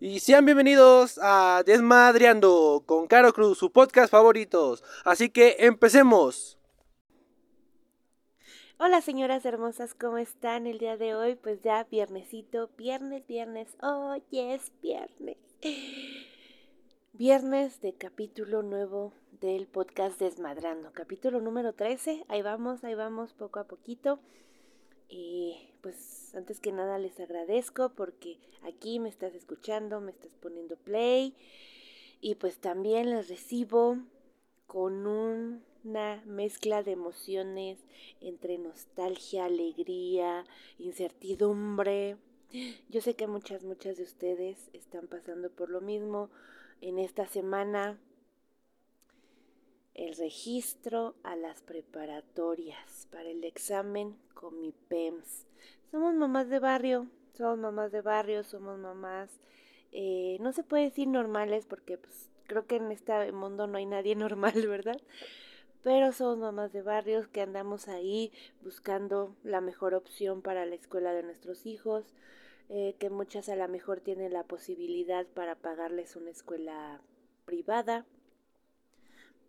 Y sean bienvenidos a Desmadreando con Caro Cruz, su podcast favoritos. Así que empecemos. Hola señoras hermosas, ¿cómo están el día de hoy? Pues ya viernesito, viernes, viernes, hoy es viernes. Viernes de capítulo nuevo del podcast Desmadrando, capítulo número 13. Ahí vamos, ahí vamos poco a poquito. Y pues antes que nada les agradezco porque aquí me estás escuchando, me estás poniendo play y pues también les recibo con una mezcla de emociones entre nostalgia, alegría, incertidumbre. Yo sé que muchas, muchas de ustedes están pasando por lo mismo en esta semana el registro a las preparatorias para el examen con mi PEMS. Somos mamás de barrio, somos mamás de barrio, somos mamás, eh, no se puede decir normales porque pues, creo que en este mundo no hay nadie normal, ¿verdad? Pero somos mamás de barrios que andamos ahí buscando la mejor opción para la escuela de nuestros hijos, eh, que muchas a lo mejor tienen la posibilidad para pagarles una escuela privada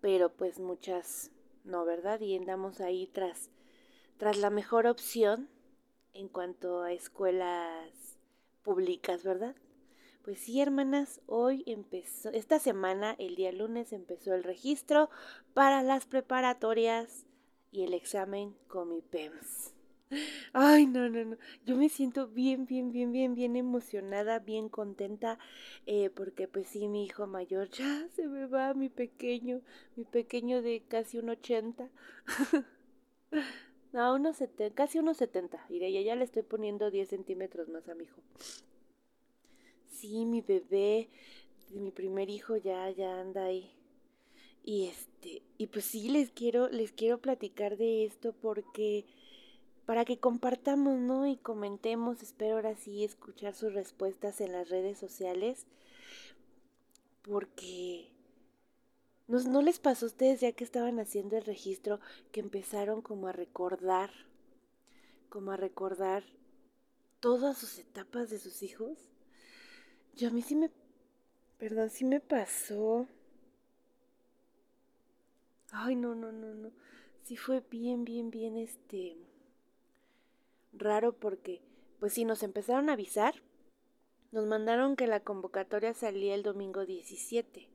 pero pues muchas no, ¿verdad? Y andamos ahí tras, tras la mejor opción en cuanto a escuelas públicas, ¿verdad? Pues sí, hermanas, hoy empezó, esta semana, el día lunes, empezó el registro para las preparatorias y el examen con mi PEMS. Ay, no, no, no. Yo me siento bien, bien, bien, bien, bien emocionada, bien contenta, eh, porque pues sí, mi hijo mayor ya se me va, mi pequeño, mi pequeño de casi un ochenta. no, unos setenta, casi unos setenta. Y ya, ya le estoy poniendo 10 centímetros más a mi hijo. Sí, mi bebé, mi primer hijo ya, ya anda ahí. Y este, y pues sí, les quiero, les quiero platicar de esto porque para que compartamos, ¿no? Y comentemos, espero ahora sí escuchar sus respuestas en las redes sociales, porque ¿no, les pasó a ustedes ya que estaban haciendo el registro que empezaron como a recordar, como a recordar todas sus etapas de sus hijos? Yo a mí sí me, perdón, sí me pasó. Ay, no, no, no, no. Sí fue bien, bien, bien, este raro porque, pues sí, nos empezaron a avisar. Nos mandaron que la convocatoria salía el domingo 17.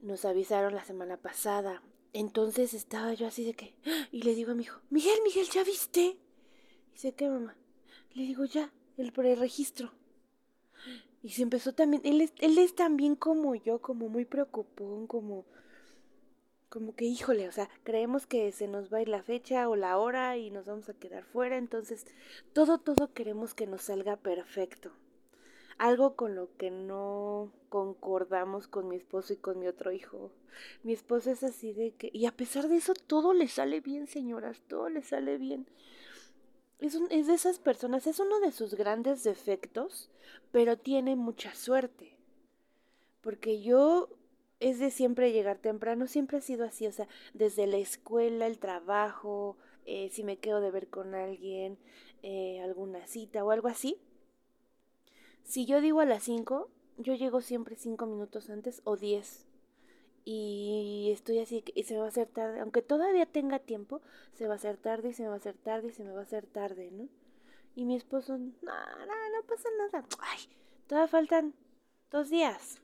Nos avisaron la semana pasada. Entonces estaba yo así de que... Y le digo a mi hijo, Miguel, Miguel, ¿ya viste? Dice, ¿qué mamá? Le digo, ya, el preregistro. Y se empezó también, él es, él es también como yo, como muy preocupón, como como que, híjole, o sea, creemos que se nos va a ir la fecha o la hora y nos vamos a quedar fuera, entonces todo, todo queremos que nos salga perfecto. Algo con lo que no concordamos con mi esposo y con mi otro hijo. Mi esposo es así de que, y a pesar de eso, todo le sale bien, señoras, todo le sale bien. Es, es de esas personas, es uno de sus grandes defectos, pero tiene mucha suerte. Porque yo es de siempre llegar temprano, siempre ha sido así, o sea, desde la escuela, el trabajo, eh, si me quedo de ver con alguien, eh, alguna cita o algo así. Si yo digo a las 5, yo llego siempre 5 minutos antes o 10. Y estoy así, y se me va a hacer tarde, aunque todavía tenga tiempo, se va a hacer tarde y se me va a hacer tarde y se me va a hacer tarde, ¿no? Y mi esposo, no, no, no pasa nada. Ay, todavía faltan dos días.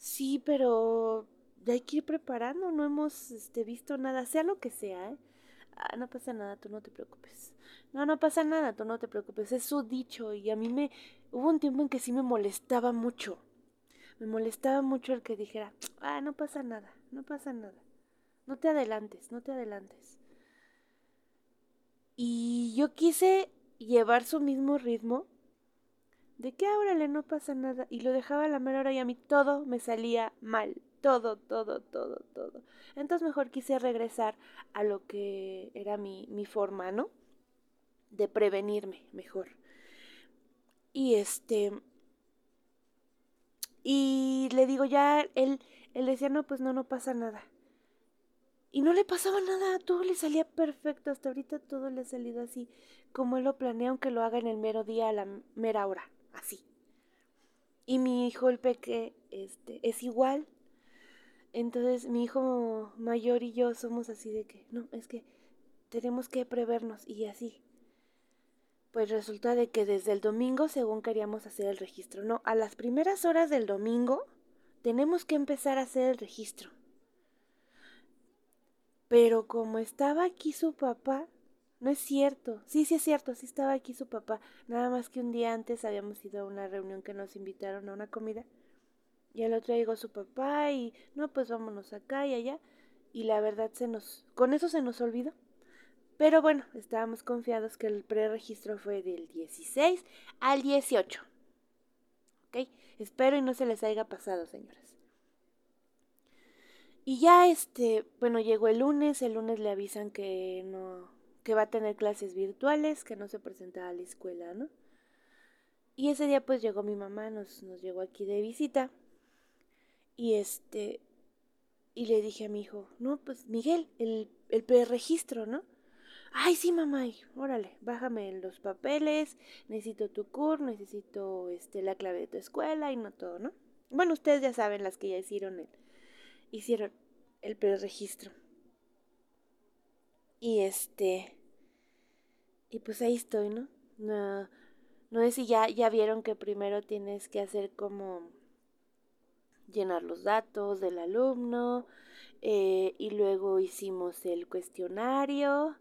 Sí, pero hay que ir preparando, no hemos este, visto nada, sea lo que sea, ¿eh? Ah, no pasa nada, tú no te preocupes. No, no pasa nada, tú no te preocupes. Es su dicho y a mí me... Hubo un tiempo en que sí me molestaba mucho. Me molestaba mucho el que dijera, ah, no pasa nada, no pasa nada. No te adelantes, no te adelantes. Y yo quise llevar su mismo ritmo de que órale, no pasa nada. Y lo dejaba a la mera hora y a mí todo me salía mal. Todo, todo, todo, todo. Entonces mejor quise regresar a lo que era mi, mi forma, ¿no? De prevenirme mejor. Y este... Y le digo ya, él, él decía, no, pues no, no pasa nada. Y no le pasaba nada, todo le salía perfecto, hasta ahorita todo le ha salido así, como él lo planea, aunque lo haga en el mero día a la mera hora así. Y mi hijo el peque este, es igual. Entonces mi hijo mayor y yo somos así de que, no, es que tenemos que prevernos y así. Pues resulta de que desde el domingo, según queríamos hacer el registro, no, a las primeras horas del domingo tenemos que empezar a hacer el registro. Pero como estaba aquí su papá, no es cierto. Sí, sí es cierto, sí estaba aquí su papá. Nada más que un día antes habíamos ido a una reunión que nos invitaron a una comida. Y al otro llegó su papá y no, pues vámonos acá y allá. Y la verdad se nos, con eso se nos olvidó. Pero bueno, estábamos confiados que el preregistro fue del 16 al 18. ¿Ok? Espero y no se les haya pasado, señoras. Y ya este, bueno, llegó el lunes, el lunes le avisan que no, que va a tener clases virtuales, que no se presentaba a la escuela, ¿no? Y ese día pues llegó mi mamá, nos, nos llegó aquí de visita. Y este, y le dije a mi hijo, no, pues Miguel, el, el preregistro, ¿no? Ay, sí, mamá, órale, bájame los papeles, necesito tu CUR, necesito este, la clave de tu escuela y no todo, ¿no? Bueno, ustedes ya saben las que ya hicieron el, hicieron el preregistro. Y este. Y pues ahí estoy, ¿no? No, no sé si ya, ya vieron que primero tienes que hacer como llenar los datos del alumno. Eh, y luego hicimos el cuestionario.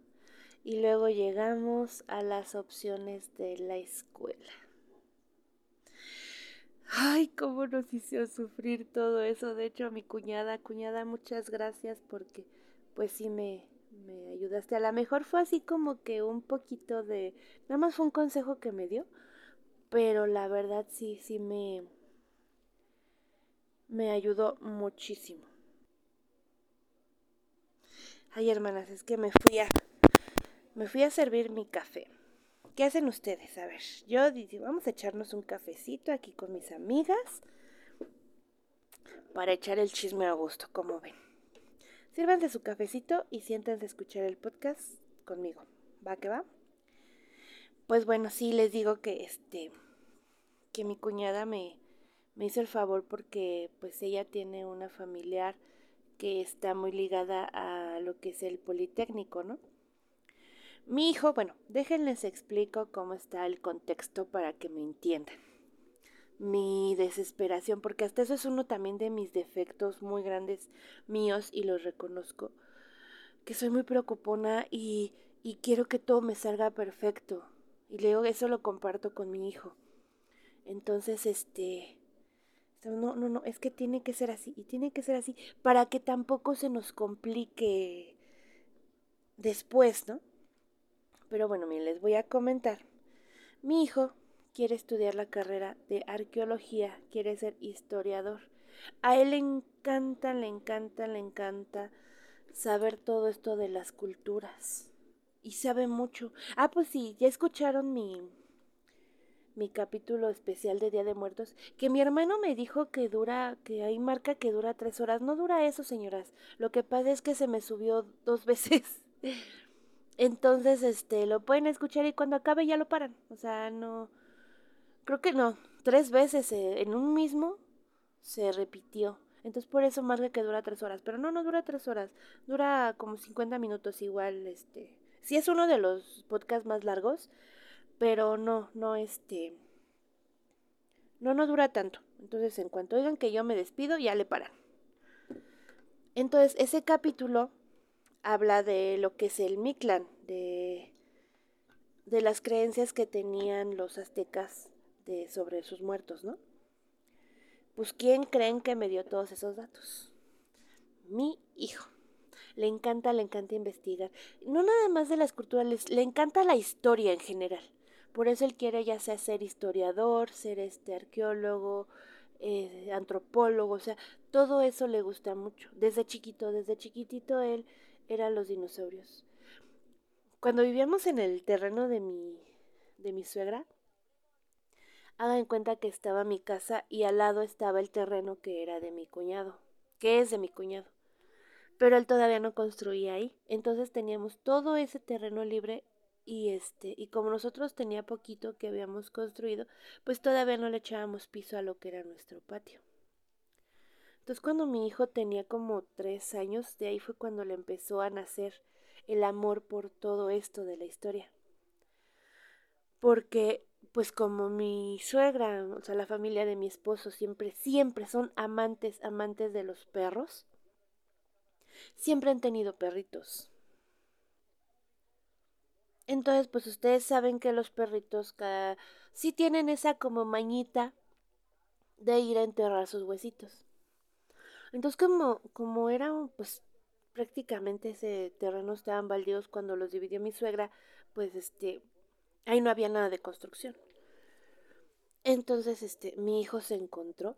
Y luego llegamos a las opciones de la escuela. Ay, cómo nos hizo sufrir todo eso. De hecho, a mi cuñada, cuñada, muchas gracias porque pues sí me, me ayudaste. A lo mejor fue así como que un poquito de... Nada más fue un consejo que me dio, pero la verdad sí, sí me... Me ayudó muchísimo. Ay, hermanas, es que me fui a... Me fui a servir mi café. ¿Qué hacen ustedes? A ver, yo dije, vamos a echarnos un cafecito aquí con mis amigas para echar el chisme a gusto, como ven. Sírvanse su cafecito y siéntense a escuchar el podcast conmigo. ¿Va que va? Pues bueno, sí les digo que este que mi cuñada me, me hizo el favor porque pues ella tiene una familiar que está muy ligada a lo que es el Politécnico, ¿no? Mi hijo, bueno, déjenles explico cómo está el contexto para que me entiendan. Mi desesperación, porque hasta eso es uno también de mis defectos muy grandes míos y los reconozco, que soy muy preocupona y, y quiero que todo me salga perfecto. Y luego eso lo comparto con mi hijo. Entonces, este, no, no, no, es que tiene que ser así y tiene que ser así para que tampoco se nos complique después, ¿no? Pero bueno, miren, les voy a comentar. Mi hijo quiere estudiar la carrera de arqueología, quiere ser historiador. A él le encanta, le encanta, le encanta saber todo esto de las culturas. Y sabe mucho. Ah, pues sí, ya escucharon mi, mi capítulo especial de Día de Muertos, que mi hermano me dijo que dura, que hay marca que dura tres horas. No dura eso, señoras. Lo que pasa es que se me subió dos veces. Entonces, este, lo pueden escuchar y cuando acabe ya lo paran. O sea, no. Creo que no. Tres veces eh, en un mismo se repitió. Entonces por eso marca que dura tres horas. Pero no, no dura tres horas. Dura como 50 minutos igual, este. Sí es uno de los podcasts más largos. Pero no, no, este. No, no dura tanto. Entonces en cuanto oigan que yo me despido, ya le paran. Entonces ese capítulo habla de lo que es el Mictlán, de, de las creencias que tenían los aztecas sobre sus muertos, ¿no? Pues ¿quién creen que me dio todos esos datos? Mi hijo. Le encanta, le encanta investigar. No nada más de las culturas, le encanta la historia en general. Por eso él quiere ya sea ser historiador, ser este arqueólogo, eh, antropólogo, o sea, todo eso le gusta mucho. Desde chiquito, desde chiquitito él eran los dinosaurios. Cuando vivíamos en el terreno de mi, de mi suegra, hagan en cuenta que estaba mi casa y al lado estaba el terreno que era de mi cuñado, que es de mi cuñado. Pero él todavía no construía ahí, entonces teníamos todo ese terreno libre y este y como nosotros tenía poquito que habíamos construido, pues todavía no le echábamos piso a lo que era nuestro patio. Entonces cuando mi hijo tenía como tres años, de ahí fue cuando le empezó a nacer el amor por todo esto de la historia. Porque pues como mi suegra, o sea, la familia de mi esposo siempre, siempre son amantes, amantes de los perros, siempre han tenido perritos. Entonces, pues ustedes saben que los perritos cada... sí tienen esa como mañita de ir a enterrar sus huesitos. Entonces, como, como era, pues prácticamente ese terreno estaban baldíos cuando los dividió mi suegra, pues este, ahí no había nada de construcción. Entonces, este, mi hijo se encontró,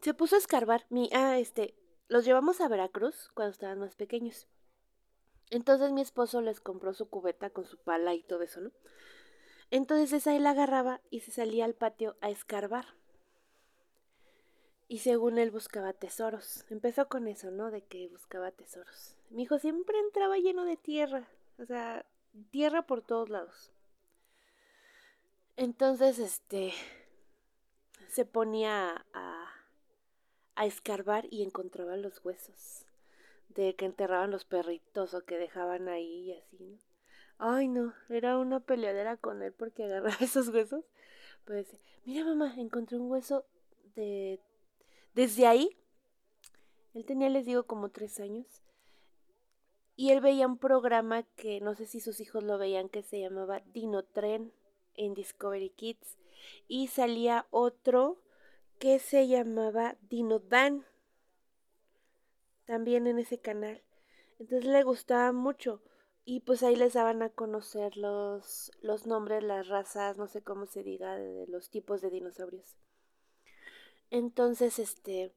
se puso a escarbar, mi, ah, este, los llevamos a Veracruz cuando estaban más pequeños. Entonces mi esposo les compró su cubeta con su pala y todo eso, ¿no? Entonces esa él agarraba y se salía al patio a escarbar. Y según él buscaba tesoros. Empezó con eso, ¿no? De que buscaba tesoros. Mi hijo siempre entraba lleno de tierra. O sea, tierra por todos lados. Entonces, este, se ponía a, a escarbar y encontraba los huesos de que enterraban los perritos o que dejaban ahí y así, ¿no? Ay, no, era una peleadera con él porque agarraba esos huesos. Pues, mira mamá, encontré un hueso de... Desde ahí, él tenía, les digo, como tres años. Y él veía un programa que no sé si sus hijos lo veían que se llamaba Dino Tren en Discovery Kids y salía otro que se llamaba Dino Dan también en ese canal. Entonces le gustaba mucho y pues ahí les daban a conocer los, los nombres, las razas, no sé cómo se diga, de los tipos de dinosaurios. Entonces, este,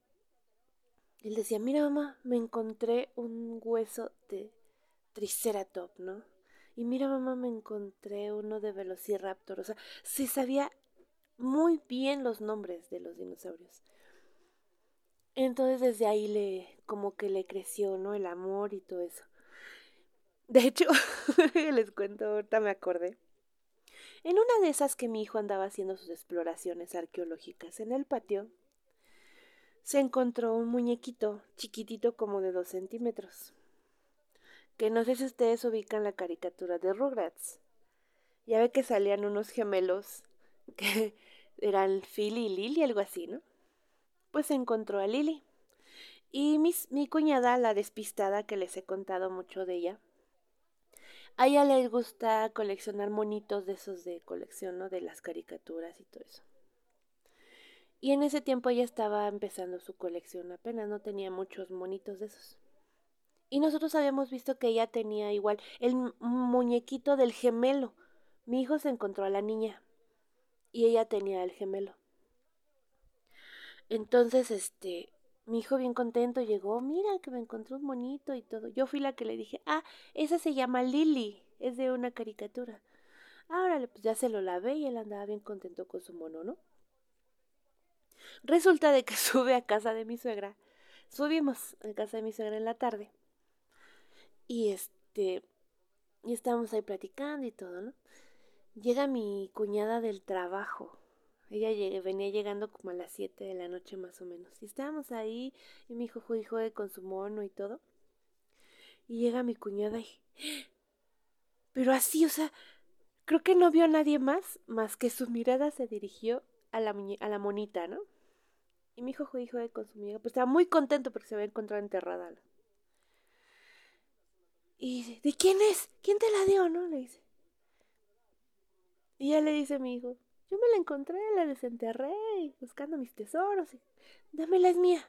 él decía, mira mamá, me encontré un hueso de Triceratop, ¿no? Y mira, mamá, me encontré uno de Velociraptor. O sea, se sabía muy bien los nombres de los dinosaurios. Entonces desde ahí le, como que le creció, ¿no? El amor y todo eso. De hecho, les cuento, ahorita me acordé. En una de esas que mi hijo andaba haciendo sus exploraciones arqueológicas en el patio, se encontró un muñequito chiquitito como de dos centímetros que no sé si ustedes ubican la caricatura de Rugrats. Ya ve que salían unos gemelos que eran Phil y Lily, algo así, ¿no? Pues encontró a Lily. Y mi cuñada, la despistada que les he contado mucho de ella, a ella le gusta coleccionar monitos de esos de colección, ¿no? De las caricaturas y todo eso. Y en ese tiempo ella estaba empezando su colección, apenas no tenía muchos monitos de esos. Y nosotros habíamos visto que ella tenía igual el muñequito del gemelo. Mi hijo se encontró a la niña y ella tenía el gemelo. Entonces, este, mi hijo bien contento llegó, mira que me encontró un monito y todo. Yo fui la que le dije, ah, esa se llama Lily, es de una caricatura. Ahora pues ya se lo lavé y él andaba bien contento con su mono, ¿no? Resulta de que sube a casa de mi suegra. Subimos a casa de mi suegra en la tarde. Y este, y estábamos ahí platicando y todo, ¿no? Llega mi cuñada del trabajo. Ella venía llegando como a las 7 de la noche más o menos. Y estábamos ahí y mi hijo juega con su mono y todo. Y llega mi cuñada y... Pero así, o sea, creo que no vio a nadie más, más que su mirada se dirigió a la, a la monita, ¿no? Y mi hijo juega con su amiga, pues estaba muy contento porque se había encontrado enterrada. Y dice, ¿de quién es? ¿Quién te la dio? ¿No? Le dice. Y ya le dice a mi hijo, yo me la encontré, la desenterré buscando mis tesoros. Y, Dámela, es mía.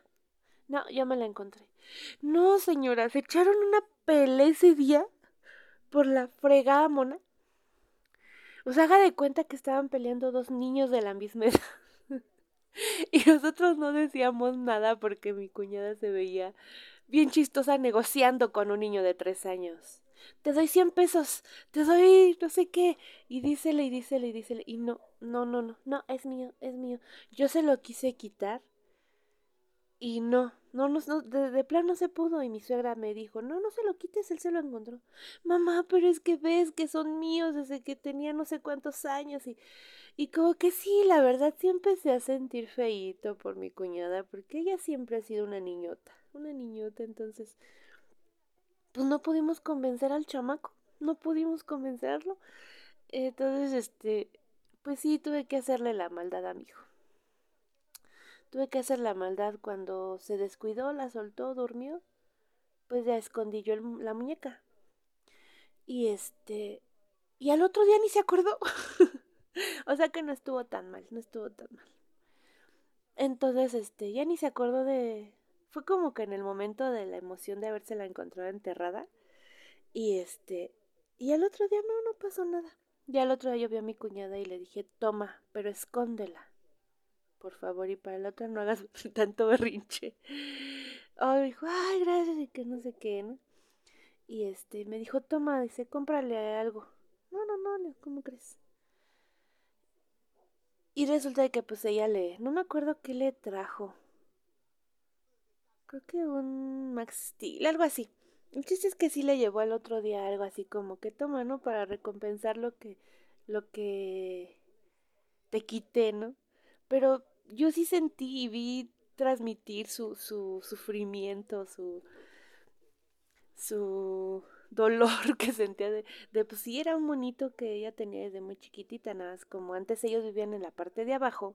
No, yo me la encontré. No, señora, se echaron una pelea ese día por la fregada mona. O sea, haga de cuenta que estaban peleando dos niños de la misma edad. y nosotros no decíamos nada porque mi cuñada se veía bien chistosa negociando con un niño de tres años. Te doy cien pesos, te doy no sé qué. Y dísele y dísele y dísele. Y no, no, no, no, no, es mío, es mío. Yo se lo quise quitar. Y no, no, no, de, de plan no se pudo. Y mi suegra me dijo, no, no se lo quites, él se lo encontró. Mamá, pero es que ves que son míos desde que tenía no sé cuántos años. Y, y como que sí, la verdad sí empecé a sentir feíto por mi cuñada, porque ella siempre ha sido una niñota, una niñota, entonces, pues no pudimos convencer al chamaco, no pudimos convencerlo. Entonces, este, pues sí, tuve que hacerle la maldad a mi hijo. Tuve que hacer la maldad cuando se descuidó, la soltó, durmió, pues ya escondí yo la muñeca. Y este, y al otro día ni se acordó. o sea que no estuvo tan mal, no estuvo tan mal. Entonces, este, ya ni se acordó de... Fue como que en el momento de la emoción de haberse la encontrado enterrada. Y este... Y al otro día no, no pasó nada. Ya al otro día yo vi a mi cuñada y le dije, toma, pero escóndela. Por favor, y para el otro no hagas tanto berrinche. Ay, dijo, ay, gracias, y que no sé qué, ¿no? Y este, me dijo, toma, dice, cómprale algo. No, no, no, ¿cómo crees? Y resulta que pues ella le, no me acuerdo qué le trajo. Creo que un Max Steel, algo así. El chiste es que sí le llevó al otro día algo así como que toma, ¿no? Para recompensar lo que, lo que te quité, ¿no? Pero yo sí sentí y vi transmitir su, su sufrimiento, su, su dolor que sentía de, de, pues sí era un monito que ella tenía desde muy chiquitita, nada más como antes ellos vivían en la parte de abajo,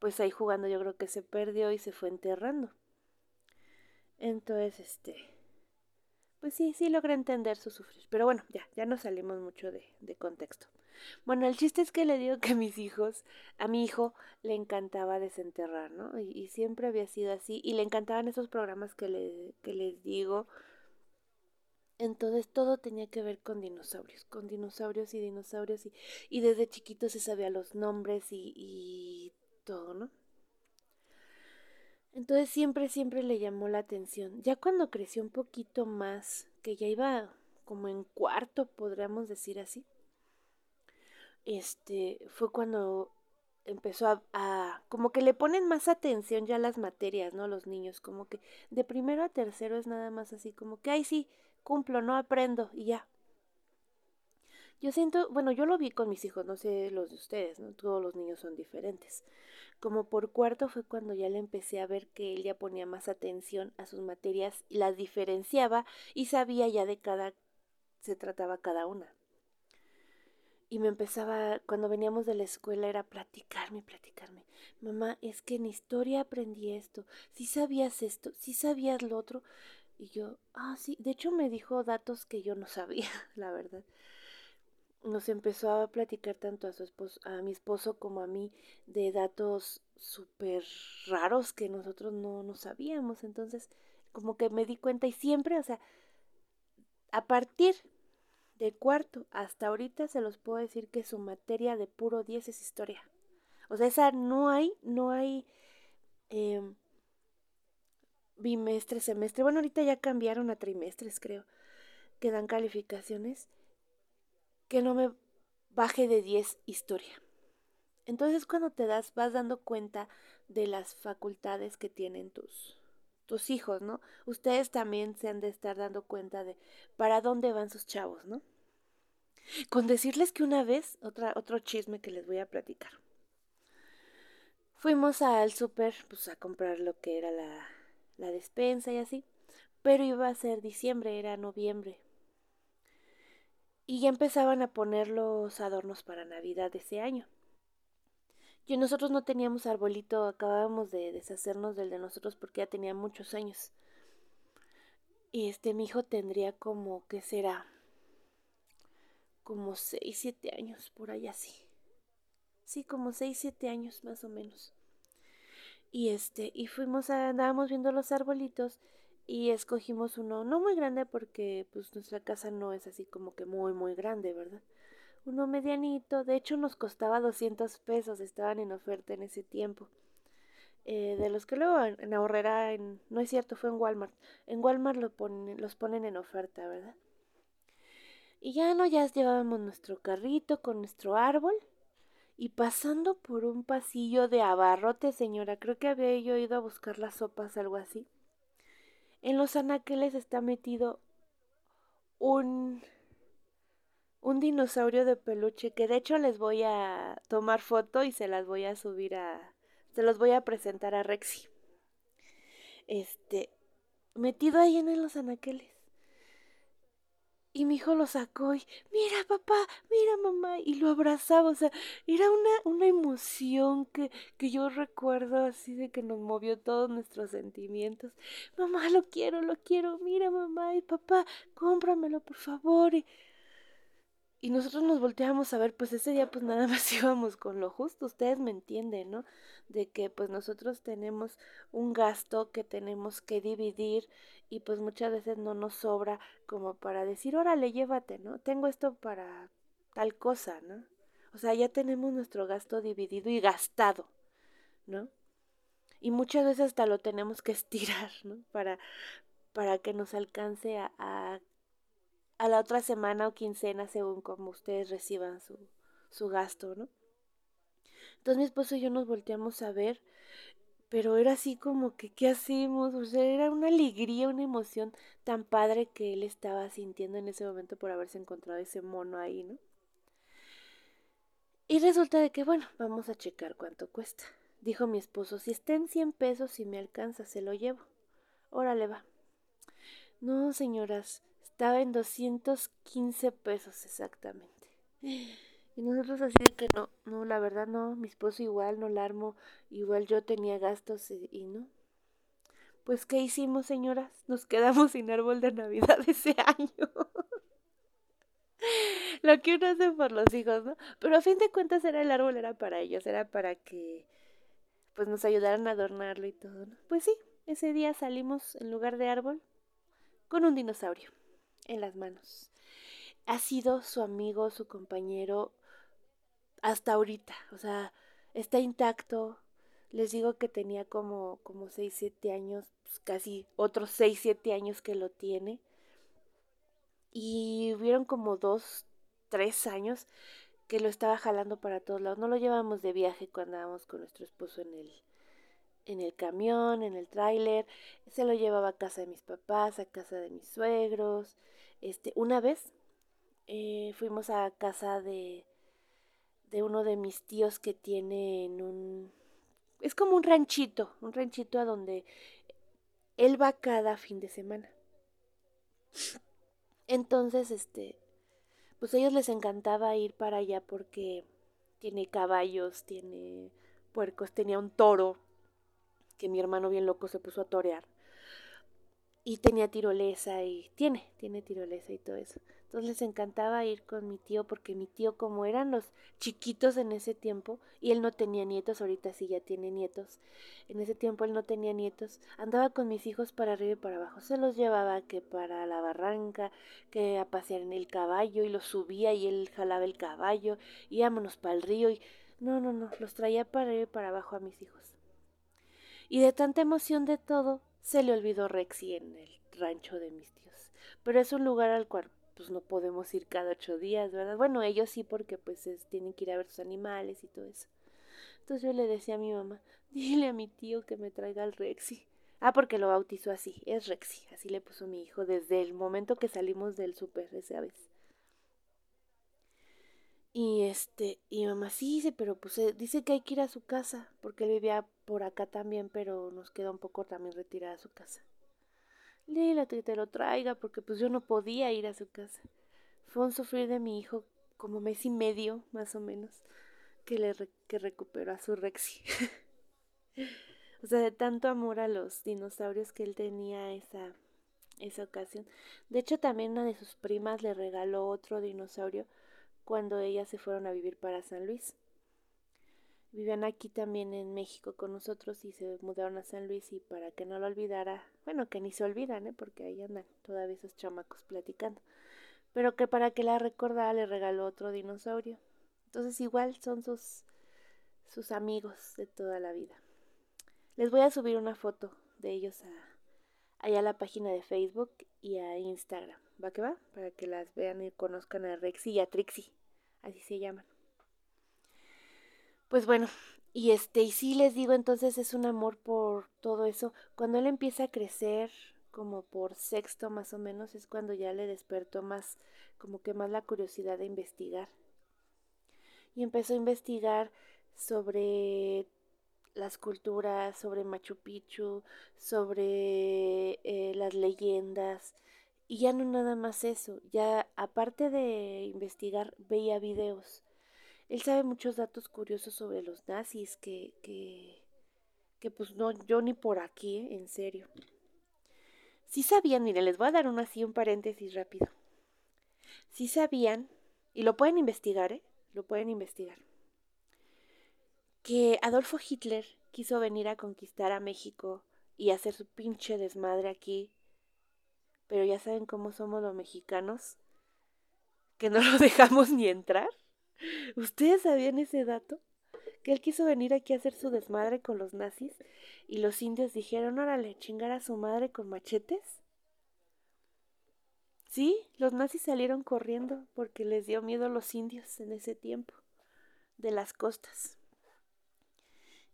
pues ahí jugando yo creo que se perdió y se fue enterrando. Entonces, este, pues sí, sí logré entender su sufrir, pero bueno, ya, ya no salimos mucho de, de contexto. Bueno, el chiste es que le digo que a mis hijos, a mi hijo le encantaba desenterrar, ¿no? Y, y siempre había sido así, y le encantaban esos programas que, le, que les digo, entonces todo tenía que ver con dinosaurios, con dinosaurios y dinosaurios y, y desde chiquito se sabía los nombres y, y todo, ¿no? Entonces siempre, siempre le llamó la atención. Ya cuando creció un poquito más, que ya iba como en cuarto, podríamos decir así, este, fue cuando empezó a, como que le ponen más atención ya a las materias, ¿no? Los niños, como que de primero a tercero es nada más así, como que, ay, sí, cumplo, no aprendo y ya. Yo siento, bueno, yo lo vi con mis hijos, no sé los de ustedes, ¿no? Todos los niños son diferentes. Como por cuarto fue cuando ya le empecé a ver que él ya ponía más atención a sus materias, las diferenciaba y sabía ya de cada se trataba cada una. Y me empezaba, cuando veníamos de la escuela, era platicarme, platicarme. Mamá, es que en historia aprendí esto. Si sabías esto, si sabías lo otro. Y yo, ah, sí, de hecho me dijo datos que yo no sabía, la verdad. Nos empezó a platicar tanto a su esposo, a mi esposo como a mí de datos súper raros que nosotros no, no sabíamos. Entonces, como que me di cuenta y siempre, o sea, a partir de cuarto hasta ahorita se los puedo decir que su materia de puro 10 es historia. O sea, esa no hay, no hay eh, bimestre, semestre. Bueno, ahorita ya cambiaron a trimestres, creo, que dan calificaciones. Que no me baje de 10 historia. Entonces cuando te das, vas dando cuenta de las facultades que tienen tus, tus hijos, ¿no? Ustedes también se han de estar dando cuenta de para dónde van sus chavos, ¿no? Con decirles que una vez, otra, otro chisme que les voy a platicar. Fuimos al súper, pues a comprar lo que era la, la despensa y así. Pero iba a ser diciembre, era noviembre. Y ya empezaban a poner los adornos para Navidad de ese año. Y nosotros no teníamos arbolito, acabábamos de deshacernos del de nosotros porque ya tenía muchos años. Y este, mi hijo tendría como, ¿qué será? Como seis, siete años, por ahí así. Sí, como seis, siete años más o menos. Y este, y fuimos a, andábamos viendo los arbolitos y escogimos uno no muy grande porque pues nuestra casa no es así como que muy muy grande, ¿verdad? Uno medianito, de hecho nos costaba 200 pesos, estaban en oferta en ese tiempo. Eh, de los que luego en, ahorrera, en, no es cierto, fue en Walmart. En Walmart lo ponen, los ponen en oferta, ¿verdad? Y ya no, ya llevábamos nuestro carrito con nuestro árbol y pasando por un pasillo de abarrote, señora, creo que había yo ido a buscar las sopas, algo así. En los anaqueles está metido un un dinosaurio de peluche que de hecho les voy a tomar foto y se las voy a subir a se los voy a presentar a Rexy. Este metido ahí en los anaqueles. Y mi hijo lo sacó y, mira papá, mira mamá, y lo abrazaba, o sea, era una, una emoción que, que yo recuerdo así de que nos movió todos nuestros sentimientos. Mamá, lo quiero, lo quiero, mira mamá y papá, cómpramelo por favor. Y, y nosotros nos volteábamos a ver, pues ese día pues nada más íbamos con lo justo, ustedes me entienden, ¿no? De que pues nosotros tenemos un gasto que tenemos que dividir y pues muchas veces no nos sobra como para decir, órale, llévate, ¿no? Tengo esto para tal cosa, ¿no? O sea, ya tenemos nuestro gasto dividido y gastado, ¿no? Y muchas veces hasta lo tenemos que estirar, ¿no? Para, para que nos alcance a, a a la otra semana o quincena según como ustedes reciban su, su gasto, ¿no? Entonces mi esposo y yo nos volteamos a ver, pero era así como que, ¿qué hacemos? O sea, era una alegría, una emoción tan padre que él estaba sintiendo en ese momento por haberse encontrado ese mono ahí, ¿no? Y resulta de que, bueno, vamos a checar cuánto cuesta. Dijo mi esposo, si está en 100 pesos, y me alcanza, se lo llevo. Órale va. No, señoras, estaba en 215 pesos exactamente. Y nosotros así que no, no, la verdad no, mi esposo igual, no la armo, igual yo tenía gastos y, no. Pues, ¿qué hicimos, señoras? Nos quedamos sin árbol de Navidad ese año. Lo que uno hace por los hijos, ¿no? Pero a fin de cuentas era el árbol, era para ellos, era para que pues nos ayudaran a adornarlo y todo, ¿no? Pues sí, ese día salimos en lugar de árbol con un dinosaurio en las manos. Ha sido su amigo, su compañero hasta ahorita. O sea, está intacto. Les digo que tenía como, como 6, 7 años, pues casi otros 6, 7 años que lo tiene. Y hubieron como 2, 3 años que lo estaba jalando para todos lados. No lo llevamos de viaje cuando andábamos con nuestro esposo en el, en el camión, en el tráiler. Se lo llevaba a casa de mis papás, a casa de mis suegros. Este, una vez eh, fuimos a casa de, de uno de mis tíos que tiene en un... Es como un ranchito, un ranchito a donde él va cada fin de semana. Entonces, este, pues a ellos les encantaba ir para allá porque tiene caballos, tiene puercos, tenía un toro que mi hermano bien loco se puso a torear y tenía tirolesa y tiene, tiene tirolesa y todo eso. Entonces les encantaba ir con mi tío porque mi tío como eran los chiquitos en ese tiempo y él no tenía nietos, ahorita sí ya tiene nietos. En ese tiempo él no tenía nietos, andaba con mis hijos para arriba y para abajo. Se los llevaba que para la barranca, que a pasear en el caballo y los subía y él jalaba el caballo, y íbamos para el río y no, no, no, los traía para arriba y para abajo a mis hijos. Y de tanta emoción de todo, se le olvidó Rexy en el rancho de mis tíos. Pero es un lugar al cual pues no podemos ir cada ocho días, ¿verdad? Bueno, ellos sí porque pues tienen que ir a ver sus animales y todo eso. Entonces yo le decía a mi mamá, dile a mi tío que me traiga el Rexy. Ah, porque lo bautizó así, es Rexy, así le puso mi hijo desde el momento que salimos del súper esa vez. Y este, y mamá sí dice, pero pues eh, dice que hay que ir a su casa, porque él vivía por acá también, pero nos queda un poco también retirada su casa. Lila, que te lo traiga, porque pues yo no podía ir a su casa. Fue un sufrir de mi hijo como mes y medio, más o menos, que le que recuperó a su Rexy. o sea, de tanto amor a los dinosaurios que él tenía esa, esa ocasión. De hecho, también una de sus primas le regaló otro dinosaurio cuando ellas se fueron a vivir para San Luis. Vivían aquí también en México con nosotros y se mudaron a San Luis y para que no lo olvidara, bueno, que ni se olvidan, ¿eh? porque ahí andan todavía esos chamacos platicando, pero que para que la recordara le regaló otro dinosaurio. Entonces igual son sus, sus amigos de toda la vida. Les voy a subir una foto de ellos a, allá a la página de Facebook y a Instagram. ¿Va que va? Para que las vean y conozcan a Rexy y a Trixie. Así se llaman. Pues bueno, y este, y sí les digo, entonces es un amor por todo eso. Cuando él empieza a crecer, como por sexto más o menos, es cuando ya le despertó más, como que más la curiosidad de investigar. Y empezó a investigar sobre las culturas, sobre Machu Picchu, sobre eh, las leyendas. Y ya no nada más eso, ya aparte de investigar, veía videos. Él sabe muchos datos curiosos sobre los nazis que, que, que pues no, yo ni por aquí, en serio. Si sabían, miren, les voy a dar uno así, un paréntesis rápido. Si sabían, y lo pueden investigar, ¿eh? Lo pueden investigar que Adolfo Hitler quiso venir a conquistar a México y hacer su pinche desmadre aquí. Pero ya saben cómo somos los mexicanos, que no lo dejamos ni entrar. ¿Ustedes sabían ese dato? Que él quiso venir aquí a hacer su desmadre con los nazis y los indios dijeron, órale, chingar a su madre con machetes. Sí, los nazis salieron corriendo porque les dio miedo a los indios en ese tiempo de las costas.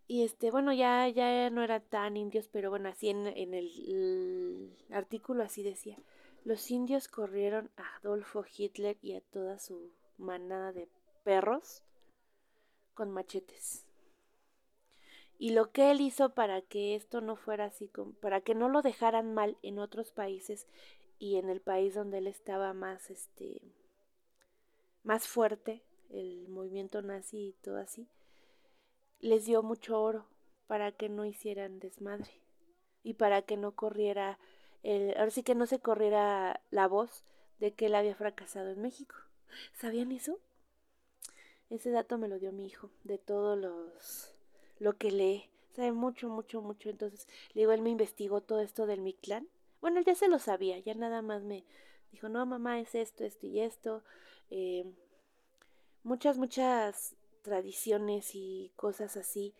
Y este, bueno, ya, ya no era tan indios, pero bueno, así en, en el, artículo así decía. Los indios corrieron a Adolfo Hitler y a toda su manada de perros con machetes. Y lo que él hizo para que esto no fuera así, para que no lo dejaran mal en otros países y en el país donde él estaba más, este, más fuerte, el movimiento nazi y todo así, les dio mucho oro para que no hicieran desmadre y para que no corriera el, ahora sí que no se corriera la voz de que él había fracasado en México. ¿Sabían eso? Ese dato me lo dio mi hijo, de todos los lo que lee. Sabe mucho, mucho, mucho. Entonces, le digo, él me investigó todo esto del Mictlán. Bueno, él ya se lo sabía, ya nada más me dijo, no, mamá, es esto, esto y esto. Eh, muchas, muchas tradiciones y cosas así.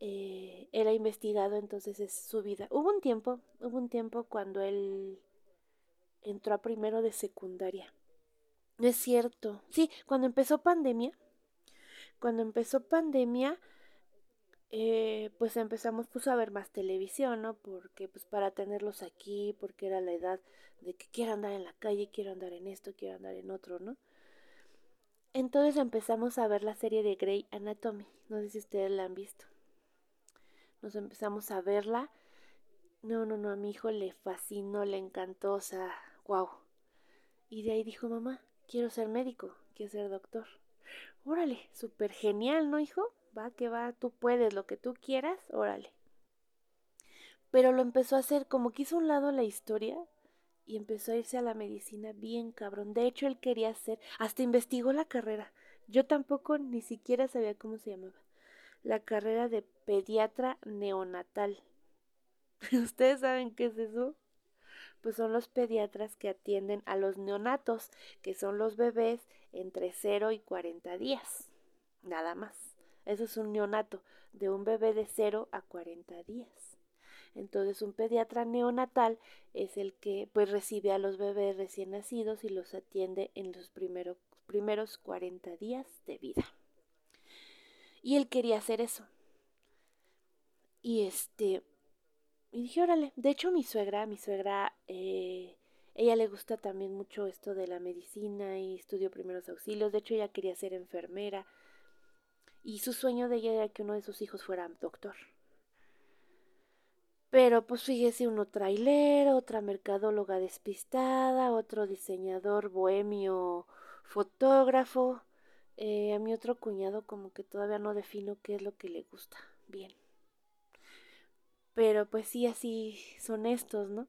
Eh, él ha investigado, entonces es su vida. Hubo un tiempo, hubo un tiempo cuando él entró a primero de secundaria. No es cierto. Sí, cuando empezó pandemia, cuando empezó pandemia, eh, pues empezamos pues, a ver más televisión, ¿no? Porque pues para tenerlos aquí, porque era la edad de que quiero andar en la calle, quiero andar en esto, quiero andar en otro, ¿no? Entonces empezamos a ver la serie de Grey Anatomy. No sé si ustedes la han visto. Nos empezamos a verla. No, no, no, a mi hijo le fascinó, le encantó, o sea, wow. Y de ahí dijo, mamá, quiero ser médico, quiero ser doctor. Órale, súper genial, ¿no, hijo? Va, que va, tú puedes, lo que tú quieras, órale. Pero lo empezó a hacer como que hizo un lado la historia y empezó a irse a la medicina bien cabrón. De hecho, él quería hacer, hasta investigó la carrera. Yo tampoco ni siquiera sabía cómo se llamaba. La carrera de pediatra neonatal. ¿Ustedes saben qué es eso? Pues son los pediatras que atienden a los neonatos, que son los bebés entre 0 y 40 días. Nada más. Eso es un neonato, de un bebé de 0 a 40 días. Entonces un pediatra neonatal es el que pues recibe a los bebés recién nacidos y los atiende en los primeros primeros 40 días de vida. Y él quería hacer eso. Y este, y dije, órale, de hecho mi suegra, mi suegra, eh, ella le gusta también mucho esto de la medicina y estudió primeros auxilios, de hecho ella quería ser enfermera y su sueño de ella era que uno de sus hijos fuera doctor. Pero pues fíjese uno trailero, otra mercadóloga despistada, otro diseñador bohemio fotógrafo. Eh, a mi otro cuñado como que todavía no defino qué es lo que le gusta. Bien. Pero pues sí, así son estos, ¿no?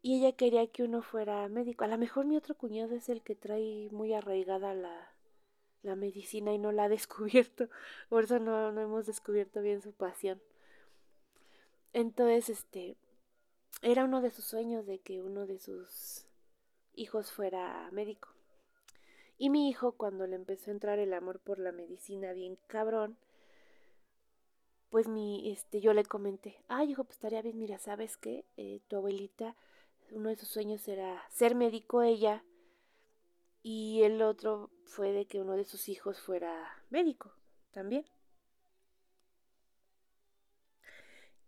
Y ella quería que uno fuera médico. A lo mejor mi otro cuñado es el que trae muy arraigada la, la medicina y no la ha descubierto. Por eso no, no hemos descubierto bien su pasión. Entonces, este, era uno de sus sueños de que uno de sus hijos fuera médico. Y mi hijo, cuando le empezó a entrar el amor por la medicina bien cabrón, pues mi, este, yo le comenté, ay hijo, pues estaría bien, mira, ¿sabes qué? Eh, tu abuelita, uno de sus sueños era ser médico ella, y el otro fue de que uno de sus hijos fuera médico. también.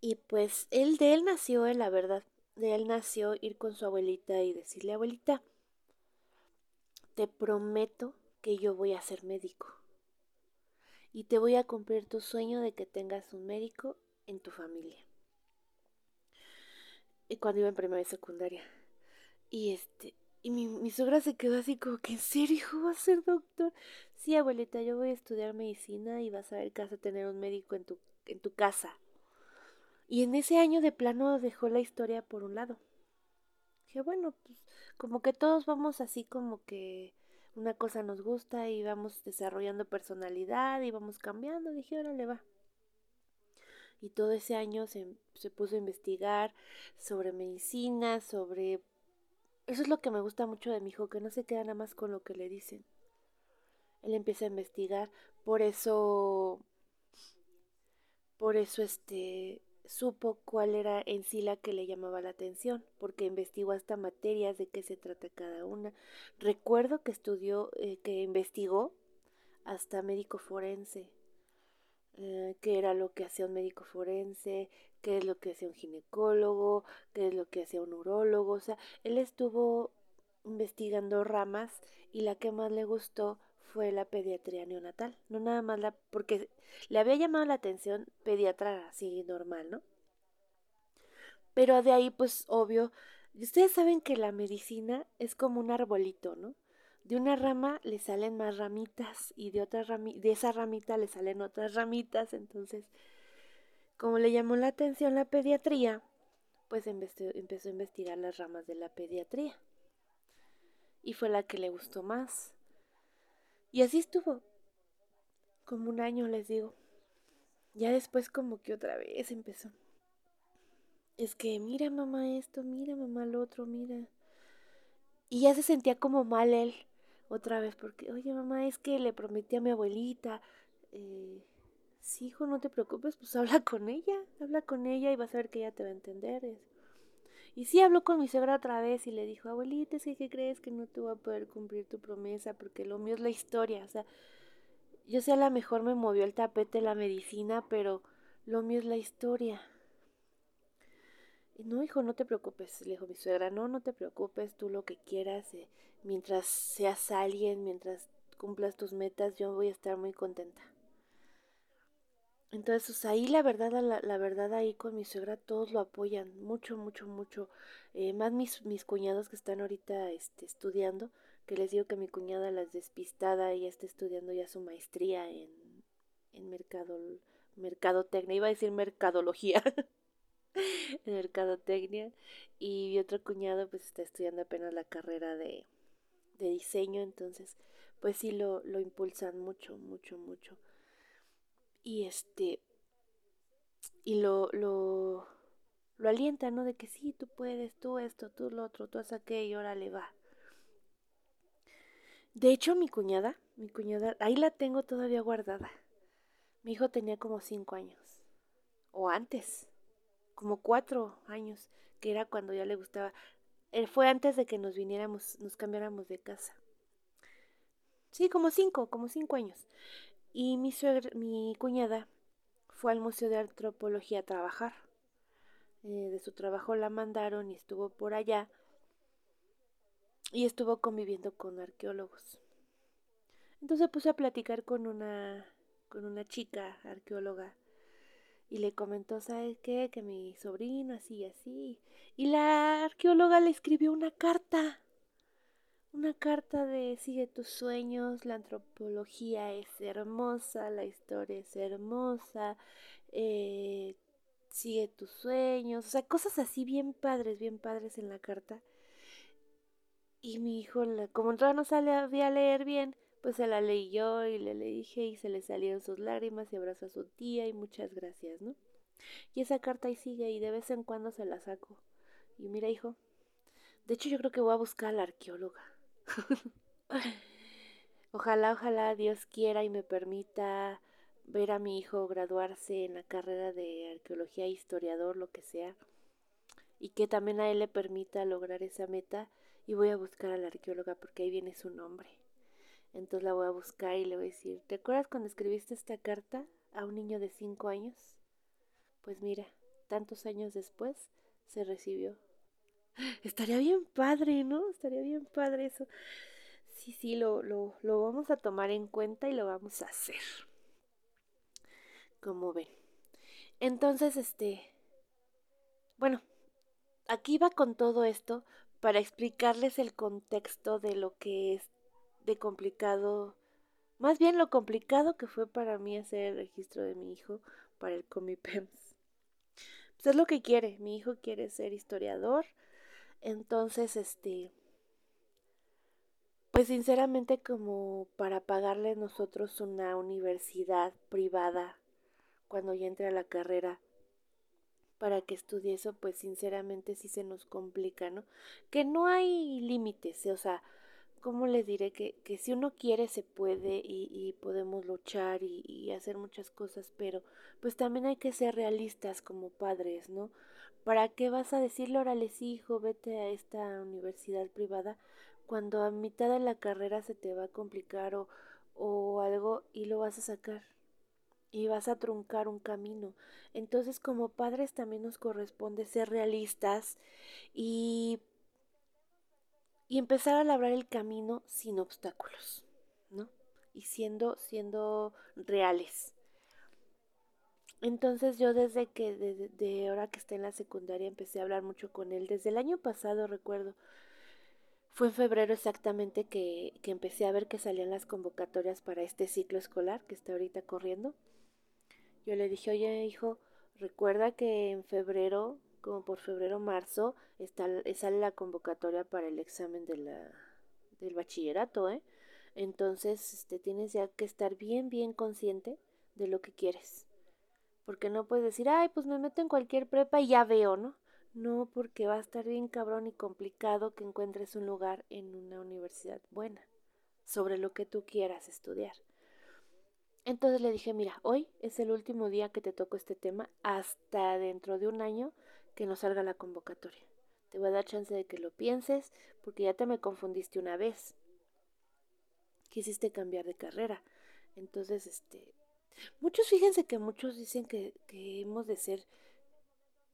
Y pues él de él nació, eh, la verdad, de él nació ir con su abuelita y decirle, abuelita, te prometo que yo voy a ser médico. Y te voy a cumplir tu sueño de que tengas un médico en tu familia. Y cuando iba en primera y secundaria. Y este, y mi, mi suegra se quedó así como que, ¿en serio, hijo, vas a ser doctor? Sí, abuelita, yo voy a estudiar medicina y vas a ver que vas a tener un médico en tu, en tu casa. Y en ese año de plano dejó la historia por un lado. Dije, bueno, pues como que todos vamos así como que una cosa nos gusta y vamos desarrollando personalidad y vamos cambiando. Dije, órale va. Y todo ese año se, se puso a investigar sobre medicina, sobre... Eso es lo que me gusta mucho de mi hijo, que no se queda nada más con lo que le dicen. Él empieza a investigar, por eso... Por eso este supo cuál era en sí la que le llamaba la atención, porque investigó hasta materias de qué se trata cada una. Recuerdo que estudió, eh, que investigó hasta médico forense, eh, qué era lo que hacía un médico forense, qué es lo que hacía un ginecólogo, qué es lo que hacía un urólogo, o sea, él estuvo investigando ramas y la que más le gustó fue la pediatría neonatal, no nada más la, porque le había llamado la atención pediatra así normal, ¿no? Pero de ahí, pues, obvio, ustedes saben que la medicina es como un arbolito, ¿no? De una rama le salen más ramitas y de otra de esa ramita le salen otras ramitas, entonces, como le llamó la atención la pediatría, pues empezó a investigar las ramas de la pediatría. Y fue la que le gustó más. Y así estuvo. Como un año, les digo. Ya después como que otra vez empezó. Es que mira mamá esto, mira mamá lo otro, mira. Y ya se sentía como mal él otra vez porque, oye mamá, es que le prometí a mi abuelita. Eh, sí, hijo, no te preocupes, pues habla con ella, habla con ella y vas a ver que ella te va a entender. Y sí habló con mi suegra otra vez y le dijo, abuelita, ¿sí que crees que no te voy a poder cumplir tu promesa? Porque lo mío es la historia. O sea, yo sé a lo mejor me movió el tapete la medicina, pero lo mío es la historia. Y no, hijo, no te preocupes, le dijo mi suegra, no, no te preocupes, tú lo que quieras, eh, mientras seas alguien, mientras cumplas tus metas, yo voy a estar muy contenta. Entonces, ahí la verdad, la, verdad ahí con mi suegra todos lo apoyan mucho, mucho, mucho. Eh, más mis, mis cuñados que están ahorita este, estudiando, que les digo que mi cuñada la es despistada, ella está estudiando ya su maestría en, en mercado, mercadotecnia, iba a decir mercadología, en mercadotecnia, y mi otro cuñado pues está estudiando apenas la carrera de, de diseño, entonces pues sí lo, lo impulsan mucho, mucho, mucho y este y lo lo lo alienta, ¿no? De que sí, tú puedes, tú esto, tú lo otro, tú haz aquello, órale, va. De hecho, mi cuñada, mi cuñada, ahí la tengo todavía guardada. Mi hijo tenía como cinco años. O antes. Como cuatro años. Que era cuando ya le gustaba. Él eh, fue antes de que nos viniéramos, nos cambiáramos de casa. Sí, como cinco, como cinco años. Y mi, suegra, mi cuñada fue al Museo de Antropología a trabajar. Eh, de su trabajo la mandaron y estuvo por allá y estuvo conviviendo con arqueólogos. Entonces puse a platicar con una, con una chica arqueóloga y le comentó, ¿sabes qué? Que mi sobrino así y así. Y la arqueóloga le escribió una carta una carta de sigue tus sueños, la antropología es hermosa, la historia es hermosa, eh, sigue tus sueños, o sea, cosas así bien padres, bien padres en la carta. Y mi hijo, como todavía no sabía leer bien, pues se la leí yo y le, le dije y se le salieron sus lágrimas y abrazó a su tía y muchas gracias, ¿no? Y esa carta ahí sigue y de vez en cuando se la saco. Y mira, hijo, de hecho yo creo que voy a buscar a la arqueóloga. ojalá, ojalá Dios quiera y me permita ver a mi hijo graduarse en la carrera de arqueología, historiador, lo que sea, y que también a él le permita lograr esa meta. Y voy a buscar a la arqueóloga porque ahí viene su nombre. Entonces la voy a buscar y le voy a decir, ¿te acuerdas cuando escribiste esta carta a un niño de 5 años? Pues mira, tantos años después se recibió. Estaría bien padre, ¿no? Estaría bien padre eso. Sí, sí, lo, lo, lo vamos a tomar en cuenta y lo vamos a hacer. Como ven. Entonces, este... Bueno, aquí va con todo esto para explicarles el contexto de lo que es de complicado, más bien lo complicado que fue para mí hacer el registro de mi hijo para el Comipems. Pues es lo que quiere, mi hijo quiere ser historiador, entonces este pues sinceramente como para pagarle nosotros una universidad privada cuando ya entre a la carrera para que estudie eso, pues sinceramente sí se nos complica, ¿no? Que no hay límites, o sea, ¿cómo les diré? Que, que si uno quiere se puede y, y podemos luchar y, y, hacer muchas cosas, pero pues también hay que ser realistas como padres, ¿no? ¿Para qué vas a decirle, órale, sí, hijo, vete a esta universidad privada cuando a mitad de la carrera se te va a complicar o, o algo y lo vas a sacar? y vas a truncar un camino. Entonces como padres también nos corresponde ser realistas y, y empezar a labrar el camino sin obstáculos, ¿no? Y siendo, siendo reales. Entonces yo desde que, desde de ahora que está en la secundaria, empecé a hablar mucho con él. Desde el año pasado, recuerdo, fue en febrero exactamente que, que empecé a ver que salían las convocatorias para este ciclo escolar que está ahorita corriendo. Yo le dije, oye hijo, recuerda que en febrero, como por febrero marzo, está, sale la convocatoria para el examen de la, del bachillerato, ¿eh? Entonces, este, tienes ya que estar bien, bien consciente de lo que quieres. Porque no puedes decir, ay, pues me meto en cualquier prepa y ya veo, ¿no? No, porque va a estar bien cabrón y complicado que encuentres un lugar en una universidad buena sobre lo que tú quieras estudiar. Entonces le dije, mira, hoy es el último día que te toco este tema hasta dentro de un año que nos salga la convocatoria. Te voy a dar chance de que lo pienses porque ya te me confundiste una vez. Quisiste cambiar de carrera. Entonces, este... Muchos, fíjense que muchos dicen que, que hemos de ser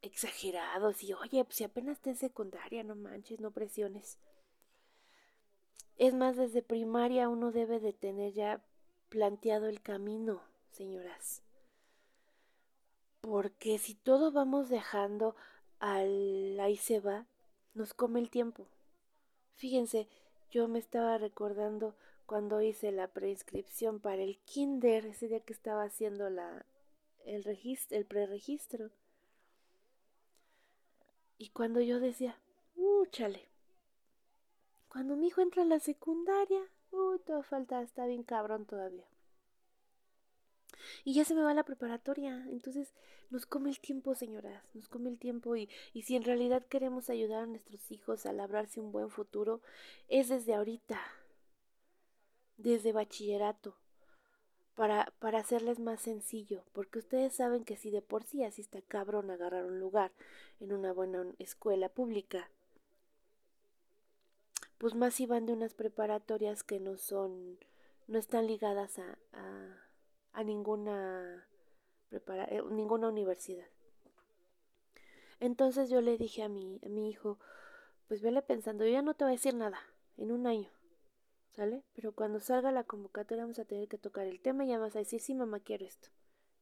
exagerados y, oye, pues si apenas está en secundaria, no manches, no presiones. Es más, desde primaria uno debe de tener ya planteado el camino, señoras. Porque si todo vamos dejando al ahí se va, nos come el tiempo. Fíjense, yo me estaba recordando cuando hice la preinscripción para el kinder, ese día que estaba haciendo la, el, registro, el preregistro. Y cuando yo decía, uh, chale, cuando mi hijo entra a la secundaria, Uy, todo falta, está bien cabrón todavía. Y ya se me va la preparatoria. Entonces nos come el tiempo, señoras. Nos come el tiempo. Y, y si en realidad queremos ayudar a nuestros hijos a labrarse un buen futuro, es desde ahorita. Desde bachillerato. Para, para hacerles más sencillo. Porque ustedes saben que si de por sí así está cabrón agarrar un lugar en una buena escuela pública, pues más si van de unas preparatorias que no son, no están ligadas a, a, ninguna, prepara, eh, ninguna universidad. Entonces yo le dije a mi, a mi hijo, pues vele pensando, yo ya no te voy a decir nada, en un año, ¿sale? Pero cuando salga la convocatoria vamos a tener que tocar el tema y ya vas a decir, sí, mamá, quiero esto.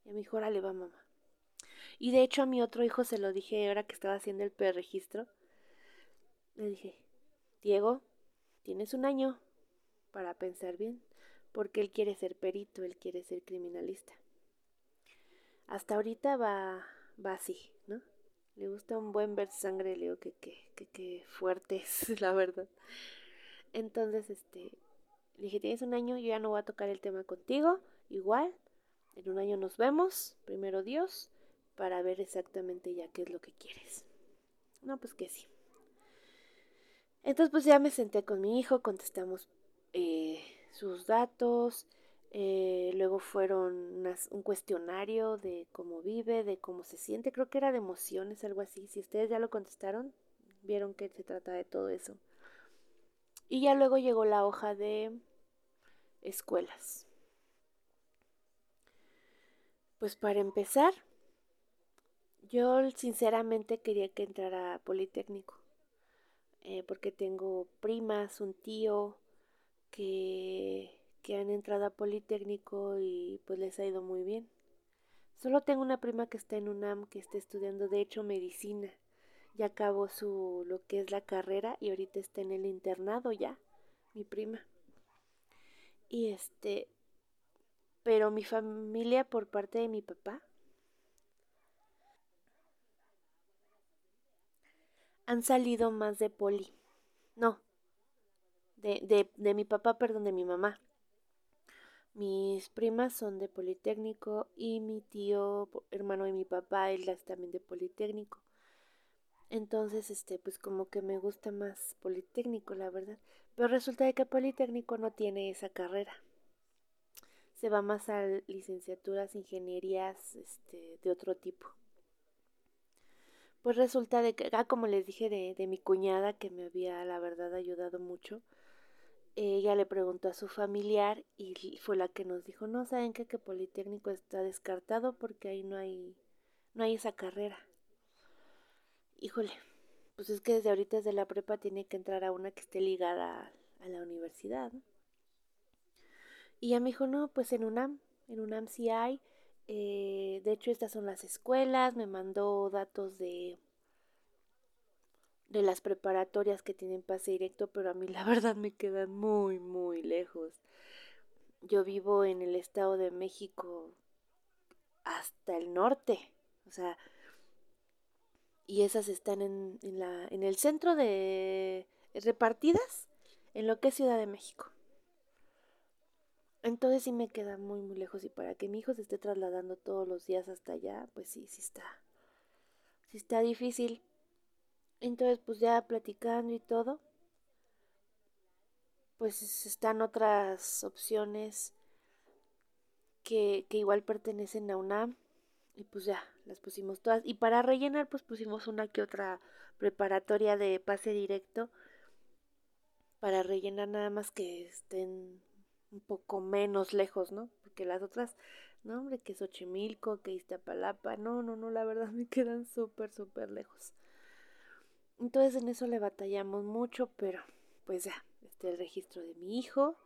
Y a mi hijo, órale, va, mamá. Y de hecho a mi otro hijo se lo dije ahora que estaba haciendo el preregistro. Le dije, Diego, tienes un año para pensar bien, porque él quiere ser perito, él quiere ser criminalista. Hasta ahorita va, va así, ¿no? Le gusta un buen ver sangre, le digo que, que, que, que fuerte es, la verdad. Entonces, este, le dije, tienes un año, yo ya no voy a tocar el tema contigo, igual, en un año nos vemos, primero Dios, para ver exactamente ya qué es lo que quieres. No, pues que sí. Entonces pues ya me senté con mi hijo, contestamos eh, sus datos, eh, luego fueron un cuestionario de cómo vive, de cómo se siente, creo que era de emociones, algo así. Si ustedes ya lo contestaron, vieron que se trata de todo eso. Y ya luego llegó la hoja de escuelas. Pues para empezar, yo sinceramente quería que entrara a Politécnico, eh, porque tengo primas, un tío que, que han entrado a Politécnico y pues les ha ido muy bien. Solo tengo una prima que está en UNAM, que está estudiando de hecho medicina. Ya acabó su lo que es la carrera y ahorita está en el internado ya, mi prima. Y este, pero mi familia por parte de mi papá han salido más de poli. No, de, de, de mi papá, perdón, de mi mamá. Mis primas son de Politécnico y mi tío, hermano de mi papá, él es también de Politécnico. Entonces, este, pues como que me gusta más Politécnico, la verdad. Pero resulta de que Politécnico no tiene esa carrera. Se va más a licenciaturas, ingenierías, este, de otro tipo. Pues resulta de que, ah, como les dije de, de mi cuñada, que me había, la verdad, ayudado mucho ella le preguntó a su familiar y fue la que nos dijo, no, ¿saben qué? Que Politécnico está descartado porque ahí no hay, no hay esa carrera. Híjole, pues es que desde ahorita desde la prepa tiene que entrar a una que esté ligada a, la universidad. Y ella me dijo, no, pues en UNAM, en UNAM sí hay. Eh, de hecho, estas son las escuelas, me mandó datos de de las preparatorias que tienen pase directo, pero a mí la verdad me quedan muy, muy lejos. Yo vivo en el Estado de México hasta el norte, o sea, y esas están en, en, la, en el centro de repartidas en lo que es Ciudad de México. Entonces sí me queda muy, muy lejos y para que mi hijo se esté trasladando todos los días hasta allá, pues sí, sí está, sí está difícil. Entonces, pues ya platicando y todo, pues están otras opciones que, que igual pertenecen a UNAM y pues ya las pusimos todas. Y para rellenar, pues pusimos una que otra preparatoria de pase directo para rellenar nada más que estén un poco menos lejos, ¿no? Porque las otras, no, hombre, que es Xochimilco, que Iztapalapa, no, no, no, la verdad me quedan súper, súper lejos. Entonces en eso le batallamos mucho, pero pues ya, está el registro de mi hijo.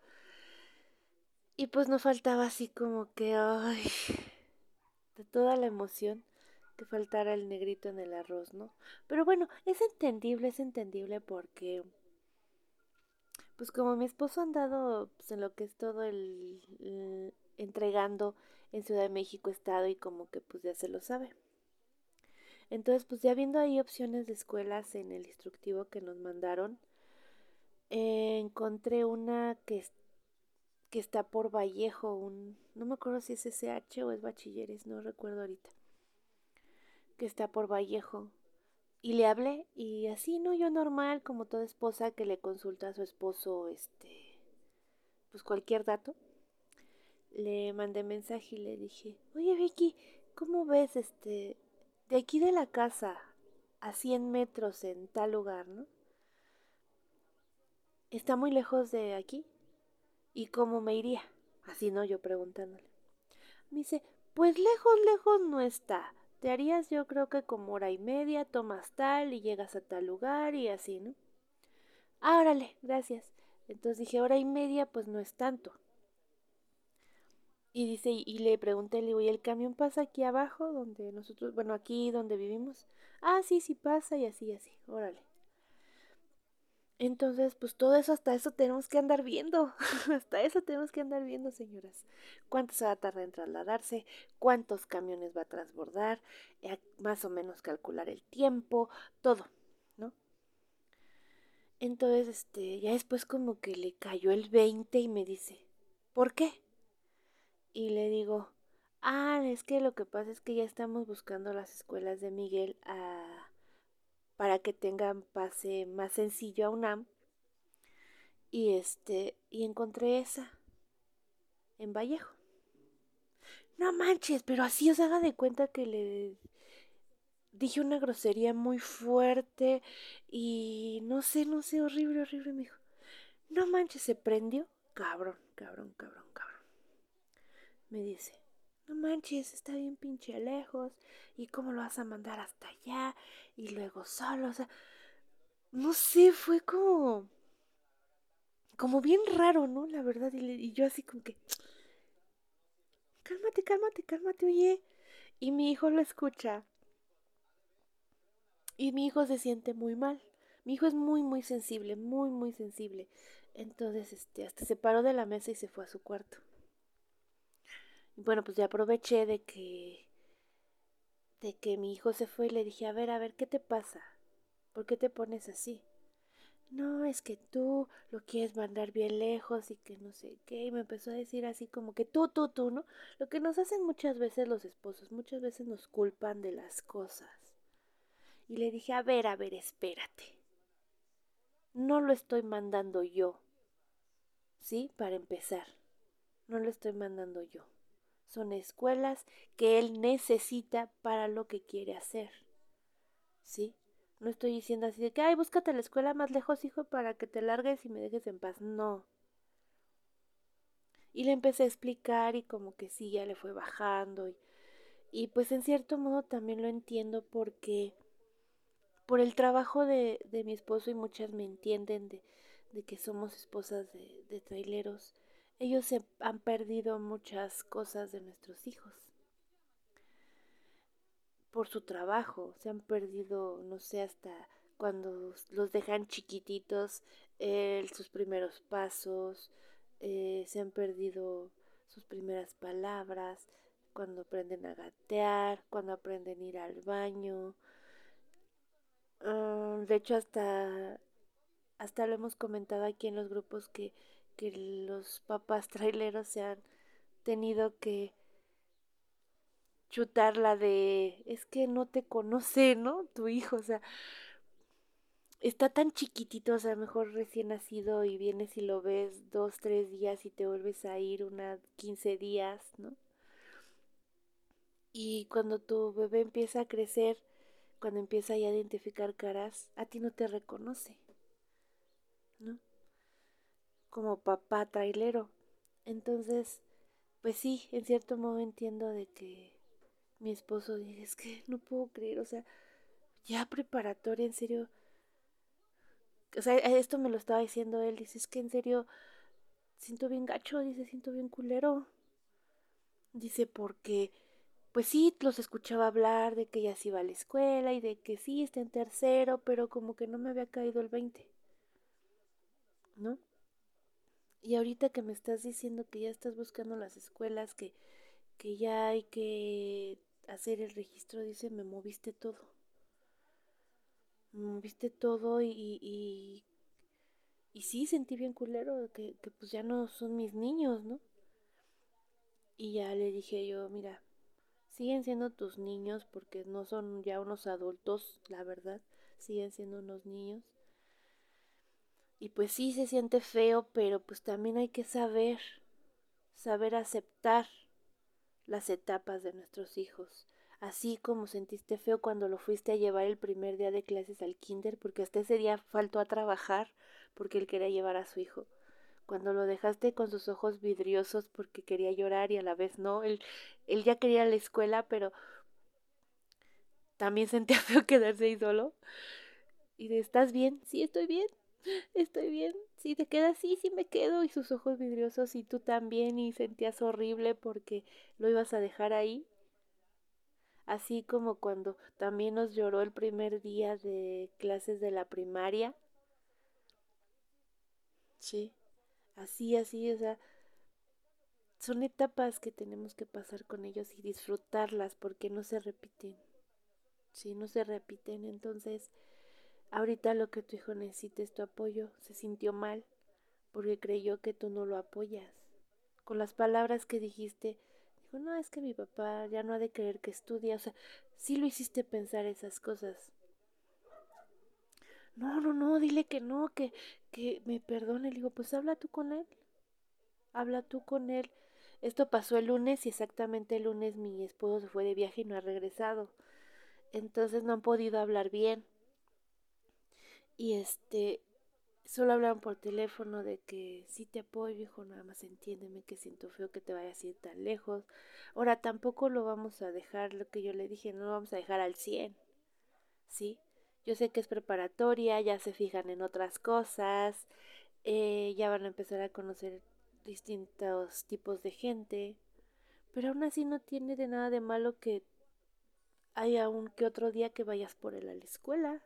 Y pues no faltaba así como que, ay, toda la emoción que faltara el negrito en el arroz, ¿no? Pero bueno, es entendible, es entendible porque, pues como mi esposo ha andado pues, en lo que es todo el, el entregando en Ciudad de México Estado y como que pues ya se lo sabe. Entonces, pues ya viendo ahí opciones de escuelas en el instructivo que nos mandaron, eh, encontré una que, que está por Vallejo, un, no me acuerdo si es SH o es bachilleres, no recuerdo ahorita, que está por Vallejo. Y le hablé y así, ¿no? Yo normal, como toda esposa que le consulta a su esposo, este, pues cualquier dato. Le mandé mensaje y le dije, oye Vicky, ¿cómo ves este de aquí de la casa a 100 metros en tal lugar, ¿no? Está muy lejos de aquí. ¿Y cómo me iría? Así no, yo preguntándole. Me dice, pues lejos, lejos no está. Te harías yo creo que como hora y media, tomas tal y llegas a tal lugar y así, ¿no? Ah, órale, gracias. Entonces dije, hora y media, pues no es tanto. Y dice, y le pregunté, le digo, ¿y el camión pasa aquí abajo donde nosotros, bueno, aquí donde vivimos? Ah, sí, sí pasa y así, así, órale. Entonces, pues todo eso, hasta eso tenemos que andar viendo. hasta eso tenemos que andar viendo, señoras. ¿Cuánto se va a tardar en trasladarse? ¿Cuántos camiones va a transbordar? Eh, más o menos calcular el tiempo, todo, ¿no? Entonces, este, ya después como que le cayó el 20 y me dice, ¿por qué? y le digo, ah, es que lo que pasa es que ya estamos buscando las escuelas de Miguel ah, para que tengan pase más sencillo a UNAM. Y este, y encontré esa en Vallejo. No manches, pero así os haga de cuenta que le dije una grosería muy fuerte y no sé, no sé, horrible, horrible, me dijo. No manches, se prendió, cabrón cabrón, cabrón, cabrón. Me dice, no manches, está bien pinche lejos. ¿Y cómo lo vas a mandar hasta allá? Y luego solo, o sea, no sé, fue como, como bien raro, ¿no? La verdad, y, y yo así como que, cálmate, cálmate, cálmate, oye. Y mi hijo lo escucha. Y mi hijo se siente muy mal. Mi hijo es muy, muy sensible, muy, muy sensible. Entonces, este, hasta se paró de la mesa y se fue a su cuarto. Bueno, pues ya aproveché de que de que mi hijo se fue y le dije, a ver, a ver, ¿qué te pasa? ¿Por qué te pones así? No, es que tú lo quieres mandar bien lejos y que no sé qué. Y me empezó a decir así como que tú, tú, tú, ¿no? Lo que nos hacen muchas veces los esposos, muchas veces nos culpan de las cosas. Y le dije, a ver, a ver, espérate. No lo estoy mandando yo. ¿Sí? Para empezar. No lo estoy mandando yo. Son escuelas que él necesita para lo que quiere hacer. ¿Sí? No estoy diciendo así de que, ay, búscate la escuela más lejos, hijo, para que te largues y me dejes en paz. No. Y le empecé a explicar y como que sí, ya le fue bajando. Y, y pues en cierto modo también lo entiendo porque por el trabajo de, de mi esposo y muchas me entienden de, de que somos esposas de, de traileros ellos se han perdido muchas cosas de nuestros hijos. Por su trabajo, se han perdido, no sé, hasta cuando los dejan chiquititos, sus primeros pasos, eh, se han perdido sus primeras palabras, cuando aprenden a gatear, cuando aprenden a ir al baño. Ah, de hecho, hasta, hasta lo hemos comentado aquí en los grupos que que los papás traileros se han tenido que chutar la de es que no te conoce, ¿no? Tu hijo, o sea, está tan chiquitito, o sea, mejor recién nacido y vienes y lo ves dos, tres días y te vuelves a ir unas quince días, ¿no? Y cuando tu bebé empieza a crecer, cuando empieza ya a identificar caras, a ti no te reconoce, ¿no? Como papá trailero. Entonces, pues sí, en cierto modo entiendo de que mi esposo dice, es que no puedo creer, o sea, ya preparatoria, en serio. O sea, esto me lo estaba diciendo él, dice, es que en serio, siento bien gacho, dice, siento bien culero. Dice, porque, pues sí, los escuchaba hablar de que ya se iba a la escuela y de que sí, está en tercero, pero como que no me había caído el 20. ¿No? Y ahorita que me estás diciendo que ya estás buscando las escuelas, que, que ya hay que hacer el registro, dice, me moviste todo. Me moviste todo y, y, y, sí sentí bien culero que, que pues ya no son mis niños, ¿no? Y ya le dije yo, mira, siguen siendo tus niños porque no son ya unos adultos, la verdad, siguen siendo unos niños. Y pues sí se siente feo, pero pues también hay que saber, saber aceptar las etapas de nuestros hijos. Así como sentiste feo cuando lo fuiste a llevar el primer día de clases al kinder, porque hasta ese día faltó a trabajar porque él quería llevar a su hijo. Cuando lo dejaste con sus ojos vidriosos porque quería llorar y a la vez no, él, él ya quería la escuela, pero también sentía feo quedarse ahí solo. Y de, ¿estás bien? Sí, estoy bien estoy bien, si te quedas así, sí me quedo, y sus ojos vidriosos, y tú también, y sentías horrible porque lo ibas a dejar ahí. Así como cuando también nos lloró el primer día de clases de la primaria. Sí, así, así, o sea, son etapas que tenemos que pasar con ellos y disfrutarlas porque no se repiten. Sí, no se repiten, entonces Ahorita lo que tu hijo necesita es tu apoyo. Se sintió mal porque creyó que tú no lo apoyas. Con las palabras que dijiste, dijo, no, es que mi papá ya no ha de creer que estudia. O sea, sí lo hiciste pensar esas cosas. No, no, no, dile que no, que, que me perdone. Le digo, pues habla tú con él. Habla tú con él. Esto pasó el lunes y exactamente el lunes mi esposo se fue de viaje y no ha regresado. Entonces no han podido hablar bien. Y este, solo hablaron por teléfono de que sí te apoyo, hijo, nada más entiéndeme que siento feo que te vayas a ir tan lejos. Ahora tampoco lo vamos a dejar, lo que yo le dije, no lo vamos a dejar al 100. ¿Sí? Yo sé que es preparatoria, ya se fijan en otras cosas, eh, ya van a empezar a conocer distintos tipos de gente, pero aún así no tiene de nada de malo que haya un que otro día que vayas por él a la escuela.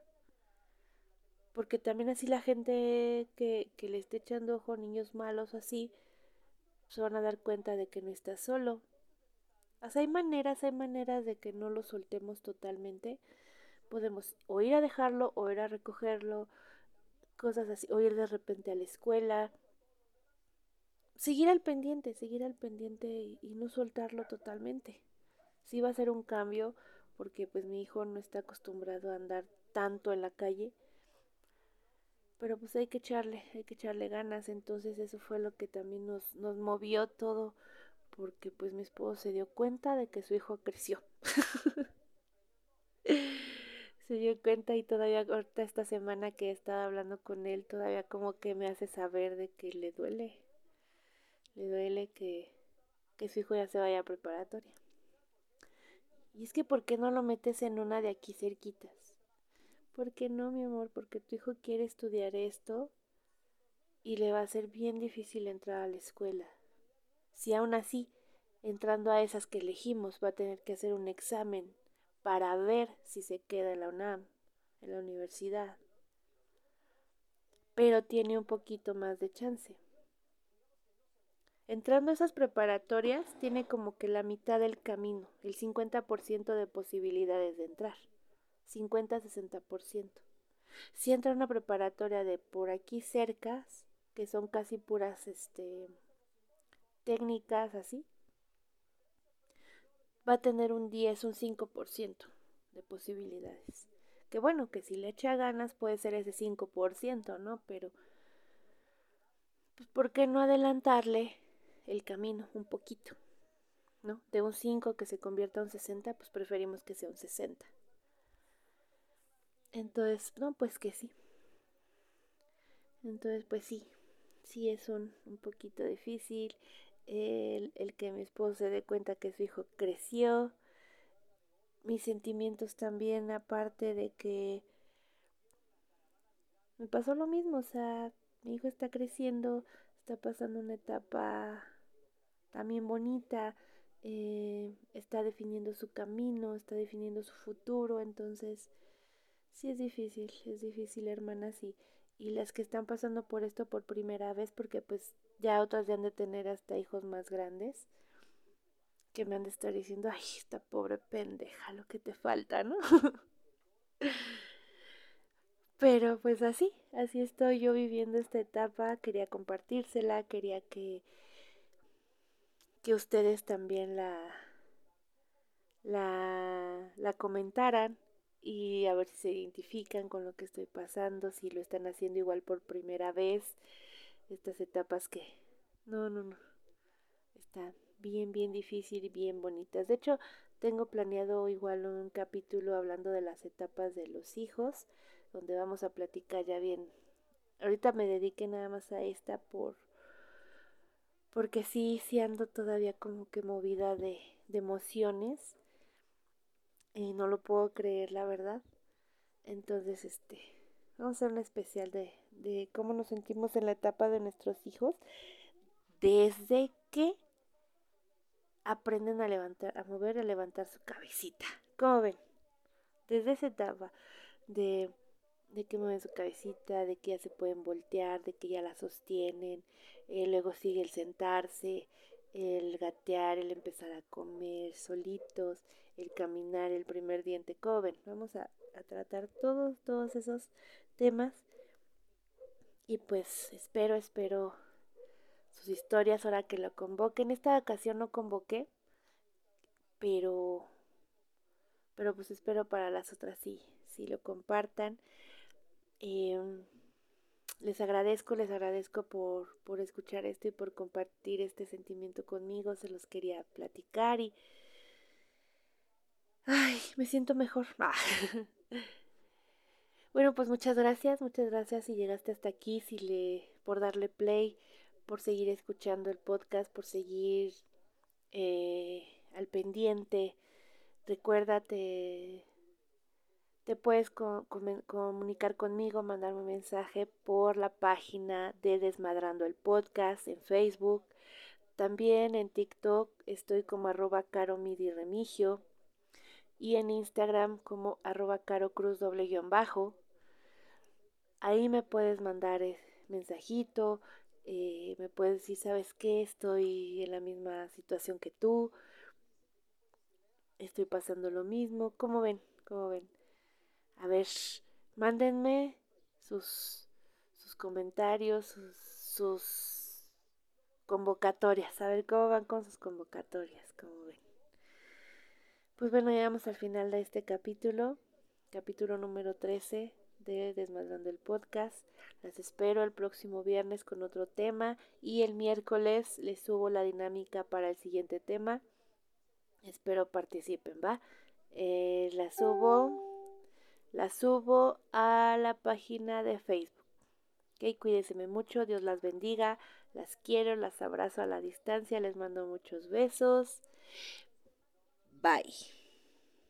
Porque también así la gente que, que le esté echando ojo niños malos así, se van a dar cuenta de que no estás solo. hay maneras, hay maneras de que no lo soltemos totalmente. Podemos o ir a dejarlo, o ir a recogerlo, cosas así, o ir de repente a la escuela. Seguir al pendiente, seguir al pendiente y, y no soltarlo totalmente. Sí va a ser un cambio porque pues mi hijo no está acostumbrado a andar tanto en la calle pero pues hay que echarle, hay que echarle ganas, entonces eso fue lo que también nos, nos movió todo, porque pues mi esposo se dio cuenta de que su hijo creció. se dio cuenta y todavía ahorita esta semana que he estado hablando con él, todavía como que me hace saber de que le duele, le duele que, que su hijo ya se vaya a preparatoria. Y es que, ¿por qué no lo metes en una de aquí cerquitas? ¿Por qué no, mi amor? Porque tu hijo quiere estudiar esto y le va a ser bien difícil entrar a la escuela. Si aún así, entrando a esas que elegimos, va a tener que hacer un examen para ver si se queda en la UNAM, en la universidad. Pero tiene un poquito más de chance. Entrando a esas preparatorias, tiene como que la mitad del camino, el 50% de posibilidades de entrar. 50-60%. Si entra una preparatoria de por aquí cerca, que son casi puras este, técnicas así, va a tener un 10, un 5% de posibilidades. Que bueno, que si le echa ganas puede ser ese 5%, ¿no? Pero, pues, ¿por qué no adelantarle el camino un poquito? ¿No? De un 5 que se convierta en un 60, pues preferimos que sea un 60. Entonces, no, pues que sí. Entonces, pues sí, sí es un, un poquito difícil. El, el, que mi esposo se dé cuenta que su hijo creció. Mis sentimientos también, aparte de que me pasó lo mismo, o sea, mi hijo está creciendo, está pasando una etapa también bonita, eh, está definiendo su camino, está definiendo su futuro, entonces Sí es difícil, es difícil, hermanas, y, y las que están pasando por esto por primera vez, porque pues ya otras ya han de tener hasta hijos más grandes, que me han de estar diciendo, ay, esta pobre pendeja, lo que te falta, ¿no? Pero pues así, así estoy yo viviendo esta etapa, quería compartírsela, quería que, que ustedes también la, la, la comentaran y a ver si se identifican con lo que estoy pasando, si lo están haciendo igual por primera vez, estas etapas que no, no, no, están bien, bien difícil y bien bonitas. De hecho, tengo planeado igual un capítulo hablando de las etapas de los hijos, donde vamos a platicar ya bien. Ahorita me dediqué nada más a esta por porque sí, sí ando todavía como que movida de, de emociones y no lo puedo creer, la verdad. Entonces, este, vamos a hacer un especial de, de cómo nos sentimos en la etapa de nuestros hijos desde que aprenden a levantar, a mover, a levantar su cabecita. ¿Cómo ven? Desde esa etapa de, de que mueven su cabecita, de que ya se pueden voltear, de que ya la sostienen, eh, luego sigue el sentarse, el gatear, el empezar a comer solitos, el caminar, el primer diente coven. Vamos a, tratar todos, todos esos temas. Y pues espero, espero sus historias ahora que lo convoque. En esta ocasión no convoqué, pero, pero pues espero para las otras sí, sí lo compartan. Em, les agradezco, les agradezco por, por escuchar esto y por compartir este sentimiento conmigo. Se los quería platicar y Ay, me siento mejor. Bueno, pues muchas gracias, muchas gracias si llegaste hasta aquí, si le, por darle play, por seguir escuchando el podcast, por seguir eh, al pendiente. Recuérdate, te puedes comunicar conmigo, mandarme un mensaje por la página de Desmadrando el Podcast en Facebook. También en TikTok estoy como arroba remigio y en Instagram como arroba carocruz doble guion bajo. Ahí me puedes mandar eh, mensajito, eh, me puedes decir, ¿sabes qué? Estoy en la misma situación que tú, estoy pasando lo mismo, ¿cómo ven? ¿Cómo ven? A ver, mándenme sus, sus comentarios, sus, sus convocatorias, a ver cómo van con sus convocatorias, ¿cómo ven? Pues bueno, llegamos al final de este capítulo, capítulo número 13 de Desmadrando el Podcast. Las espero el próximo viernes con otro tema y el miércoles les subo la dinámica para el siguiente tema. Espero participen, ¿va? Eh, la subo, la subo a la página de Facebook. Ok, cuídense mucho, Dios las bendiga, las quiero, las abrazo a la distancia, les mando muchos besos. Bye.